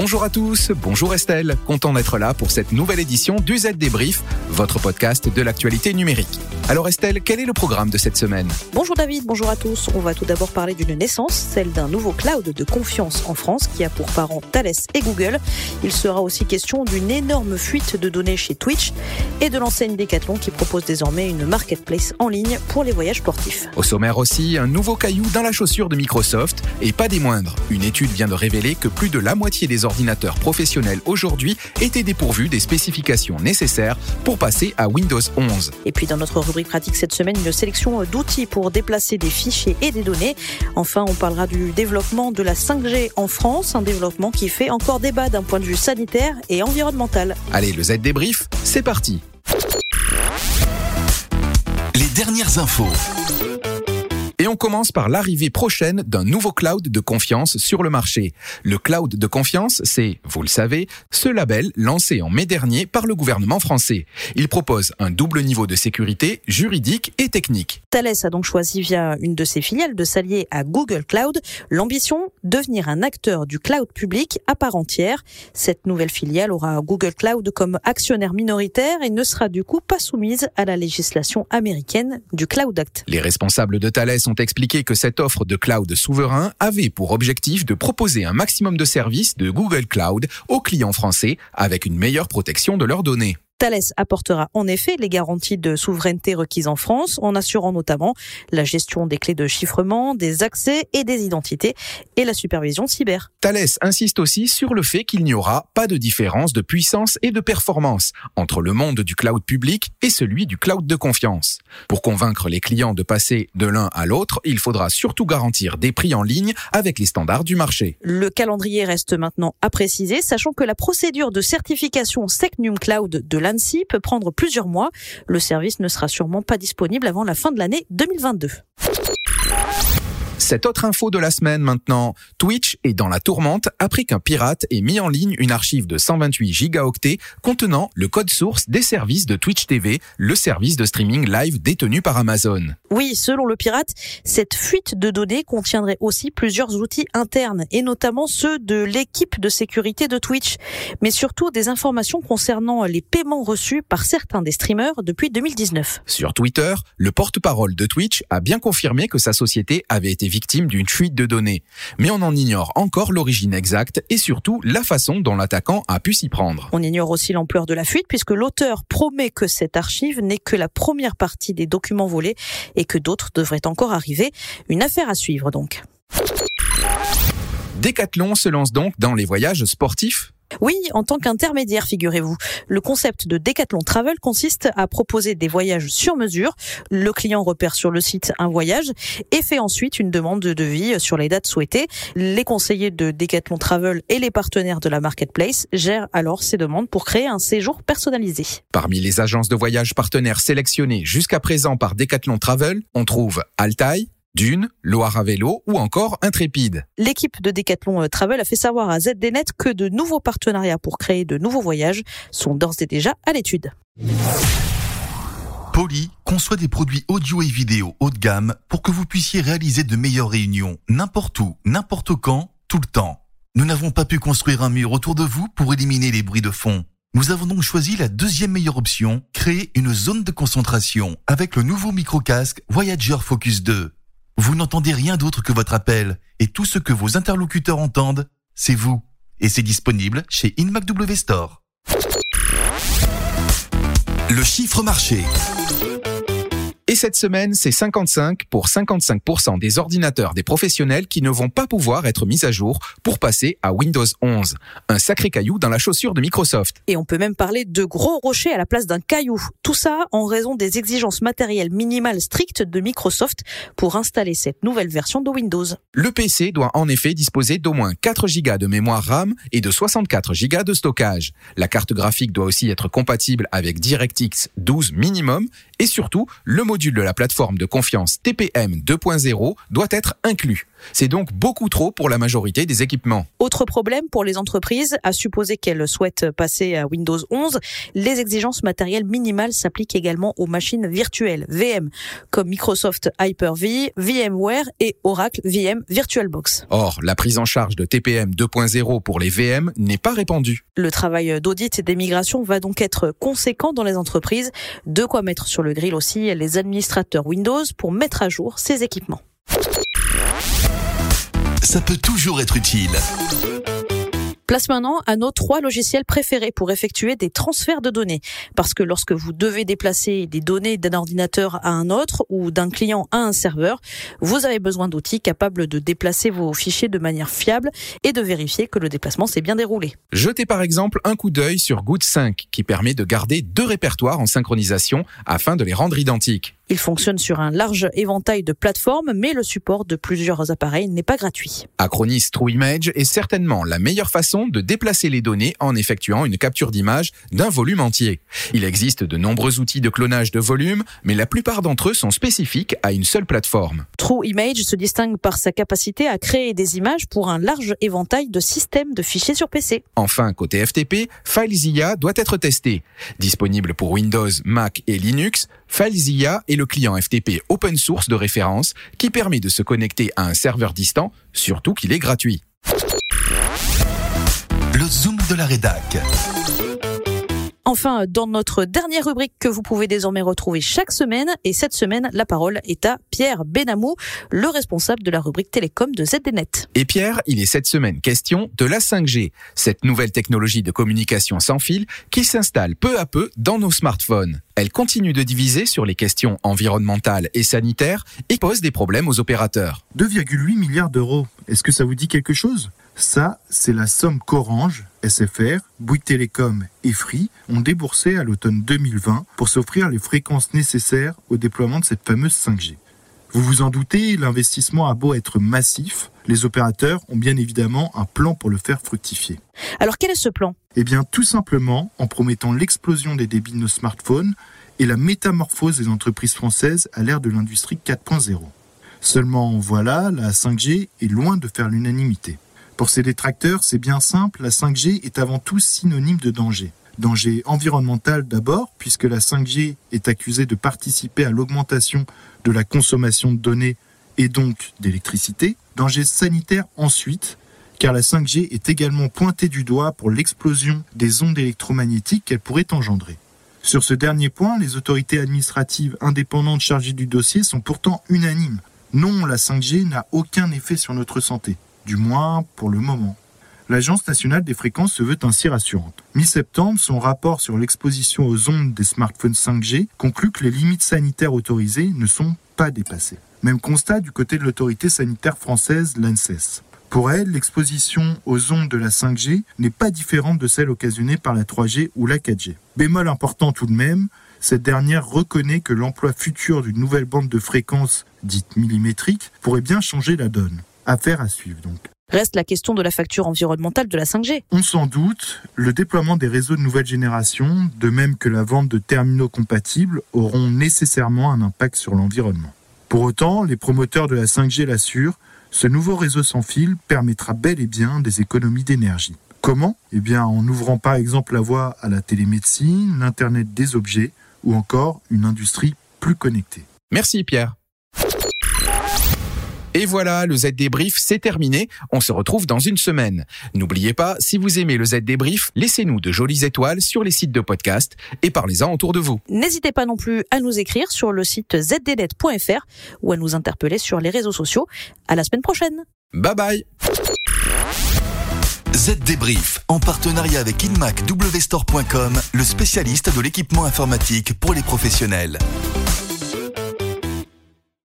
Bonjour à tous, bonjour Estelle, content d'être là pour cette nouvelle édition du Z Débrief, votre podcast de l'actualité numérique. Alors Estelle, quel est le programme de cette semaine? Bonjour David, bonjour à tous. On va tout d'abord parler d'une naissance, celle d'un nouveau cloud de confiance en France qui a pour parents Thales et Google. Il sera aussi question d'une énorme fuite de données chez Twitch et de l'enseigne Decathlon qui propose désormais une marketplace en ligne pour les voyages sportifs. Au sommaire aussi, un nouveau caillou dans la chaussure de Microsoft et pas des moindres. Une étude vient de révéler que plus de la moitié des ordinateurs professionnels aujourd'hui étaient dépourvus des spécifications nécessaires pour passer à Windows 11. Et puis dans notre rubrique pratique cette semaine, une sélection d'outils pour déplacer des fichiers et des données. Enfin, on parlera du développement de la 5G en France, un développement qui fait encore débat d'un point de vue sanitaire et environnemental. Allez, le Z débrief, c'est parti. Les dernières infos. Et on commence par l'arrivée prochaine d'un nouveau cloud de confiance sur le marché. Le cloud de confiance, c'est, vous le savez, ce label lancé en mai dernier par le gouvernement français. Il propose un double niveau de sécurité juridique et technique. Thales a donc choisi via une de ses filiales de s'allier à Google Cloud. L'ambition, devenir un acteur du cloud public à part entière. Cette nouvelle filiale aura Google Cloud comme actionnaire minoritaire et ne sera du coup pas soumise à la législation américaine du Cloud Act. Les responsables de Thales ont expliqué que cette offre de cloud souverain avait pour objectif de proposer un maximum de services de Google Cloud aux clients français avec une meilleure protection de leurs données. Thales apportera en effet les garanties de souveraineté requises en France en assurant notamment la gestion des clés de chiffrement, des accès et des identités et la supervision cyber. Thales insiste aussi sur le fait qu'il n'y aura pas de différence de puissance et de performance entre le monde du cloud public et celui du cloud de confiance. Pour convaincre les clients de passer de l'un à l'autre, il faudra surtout garantir des prix en ligne avec les standards du marché. Le calendrier reste maintenant à préciser, sachant que la procédure de certification Secnum Cloud de l'ANSI peut prendre plusieurs mois. Le service ne sera sûrement pas disponible avant la fin de l'année 2022. Cette autre info de la semaine maintenant, Twitch est dans la tourmente après qu'un pirate ait mis en ligne une archive de 128 gigaoctets contenant le code source des services de Twitch TV, le service de streaming live détenu par Amazon. Oui, selon le pirate, cette fuite de données contiendrait aussi plusieurs outils internes et notamment ceux de l'équipe de sécurité de Twitch, mais surtout des informations concernant les paiements reçus par certains des streamers depuis 2019. Sur Twitter, le porte-parole de Twitch a bien confirmé que sa société avait été victime d'une fuite de données. Mais on en ignore encore l'origine exacte et surtout la façon dont l'attaquant a pu s'y prendre. On ignore aussi l'ampleur de la fuite puisque l'auteur promet que cette archive n'est que la première partie des documents volés et que d'autres devraient encore arriver. Une affaire à suivre donc. Decathlon se lance donc dans les voyages sportifs oui, en tant qu'intermédiaire, figurez-vous. Le concept de Decathlon Travel consiste à proposer des voyages sur mesure. Le client repère sur le site un voyage et fait ensuite une demande de devis sur les dates souhaitées. Les conseillers de Decathlon Travel et les partenaires de la marketplace gèrent alors ces demandes pour créer un séjour personnalisé. Parmi les agences de voyage partenaires sélectionnées jusqu'à présent par Decathlon Travel, on trouve Altaï, Dune, Loire à vélo ou encore Intrépide. L'équipe de Decathlon euh, Travel a fait savoir à ZDNet que de nouveaux partenariats pour créer de nouveaux voyages sont d'ores et déjà à l'étude. Poly conçoit des produits audio et vidéo haut de gamme pour que vous puissiez réaliser de meilleures réunions n'importe où, n'importe quand, tout le temps. Nous n'avons pas pu construire un mur autour de vous pour éliminer les bruits de fond. Nous avons donc choisi la deuxième meilleure option, créer une zone de concentration avec le nouveau micro-casque Voyager Focus 2. Vous n'entendez rien d'autre que votre appel et tout ce que vos interlocuteurs entendent, c'est vous. Et c'est disponible chez InMacW Store. Le chiffre marché. Et cette semaine, c'est 55 pour 55% des ordinateurs des professionnels qui ne vont pas pouvoir être mis à jour pour passer à Windows 11. Un sacré caillou dans la chaussure de Microsoft. Et on peut même parler de gros rochers à la place d'un caillou. Tout ça en raison des exigences matérielles minimales strictes de Microsoft pour installer cette nouvelle version de Windows. Le PC doit en effet disposer d'au moins 4 Go de mémoire RAM et de 64 Go de stockage. La carte graphique doit aussi être compatible avec DirectX 12 minimum et surtout, le module de la plateforme de confiance TPM 2.0 doit être inclus. C'est donc beaucoup trop pour la majorité des équipements. Autre problème pour les entreprises, à supposer qu'elles souhaitent passer à Windows 11, les exigences matérielles minimales s'appliquent également aux machines virtuelles, VM, comme Microsoft Hyper-V, VMware et Oracle VM VirtualBox. Or, la prise en charge de TPM 2.0 pour les VM n'est pas répandue. Le travail d'audit et d'émigration va donc être conséquent dans les entreprises, de quoi mettre sur le grill aussi les administrateurs Windows pour mettre à jour ces équipements. Ça peut toujours être utile. Place maintenant à nos trois logiciels préférés pour effectuer des transferts de données. Parce que lorsque vous devez déplacer des données d'un ordinateur à un autre ou d'un client à un serveur, vous avez besoin d'outils capables de déplacer vos fichiers de manière fiable et de vérifier que le déplacement s'est bien déroulé. Jetez par exemple un coup d'œil sur Good 5 qui permet de garder deux répertoires en synchronisation afin de les rendre identiques. Il fonctionne sur un large éventail de plateformes, mais le support de plusieurs appareils n'est pas gratuit. Acronis TrueImage est certainement la meilleure façon de déplacer les données en effectuant une capture d'image d'un volume entier. Il existe de nombreux outils de clonage de volume, mais la plupart d'entre eux sont spécifiques à une seule plateforme. TrueImage se distingue par sa capacité à créer des images pour un large éventail de systèmes de fichiers sur PC. Enfin, côté FTP, FileZilla doit être testé. Disponible pour Windows, Mac et Linux, FileZilla est le client FTP open source de référence qui permet de se connecter à un serveur distant, surtout qu'il est gratuit. Le zoom de la rédac. Enfin, dans notre dernière rubrique que vous pouvez désormais retrouver chaque semaine, et cette semaine, la parole est à Pierre Benamou, le responsable de la rubrique télécom de ZDNet. Et Pierre, il est cette semaine question de la 5G, cette nouvelle technologie de communication sans fil qui s'installe peu à peu dans nos smartphones. Elle continue de diviser sur les questions environnementales et sanitaires et pose des problèmes aux opérateurs. 2,8 milliards d'euros, est-ce que ça vous dit quelque chose? Ça, c'est la somme qu'Orange, SFR, Bouygues Télécom et Free ont déboursé à l'automne 2020 pour s'offrir les fréquences nécessaires au déploiement de cette fameuse 5G. Vous vous en doutez, l'investissement a beau être massif, les opérateurs ont bien évidemment un plan pour le faire fructifier. Alors quel est ce plan? Eh bien tout simplement en promettant l'explosion des débits de nos smartphones et la métamorphose des entreprises françaises à l'ère de l'industrie 4.0. Seulement voilà, la 5G est loin de faire l'unanimité. Pour ces détracteurs, c'est bien simple, la 5G est avant tout synonyme de danger. Danger environnemental d'abord, puisque la 5G est accusée de participer à l'augmentation de la consommation de données et donc d'électricité. Danger sanitaire ensuite, car la 5G est également pointée du doigt pour l'explosion des ondes électromagnétiques qu'elle pourrait engendrer. Sur ce dernier point, les autorités administratives indépendantes chargées du dossier sont pourtant unanimes. Non, la 5G n'a aucun effet sur notre santé du moins pour le moment. L'Agence nationale des fréquences se veut ainsi rassurante. Mi-septembre, son rapport sur l'exposition aux ondes des smartphones 5G conclut que les limites sanitaires autorisées ne sont pas dépassées. Même constat du côté de l'autorité sanitaire française, l'ANSES. Pour elle, l'exposition aux ondes de la 5G n'est pas différente de celle occasionnée par la 3G ou la 4G. Bémol important tout de même, cette dernière reconnaît que l'emploi futur d'une nouvelle bande de fréquences dite millimétrique pourrait bien changer la donne. Affaire à suivre donc. Reste la question de la facture environnementale de la 5G. On s'en doute, le déploiement des réseaux de nouvelle génération, de même que la vente de terminaux compatibles, auront nécessairement un impact sur l'environnement. Pour autant, les promoteurs de la 5G l'assurent, ce nouveau réseau sans fil permettra bel et bien des économies d'énergie. Comment? Eh bien en ouvrant par exemple la voie à la télémédecine, l'Internet des objets ou encore une industrie plus connectée. Merci Pierre. Et voilà, le Z débrief, c'est terminé. On se retrouve dans une semaine. N'oubliez pas, si vous aimez le Z débrief, laissez-nous de jolies étoiles sur les sites de podcast et parlez-en autour de vous. N'hésitez pas non plus à nous écrire sur le site zdnet.fr ou à nous interpeller sur les réseaux sociaux. À la semaine prochaine. Bye bye. Z Débrief, en partenariat avec InmacWstore.com, le spécialiste de l'équipement informatique pour les professionnels.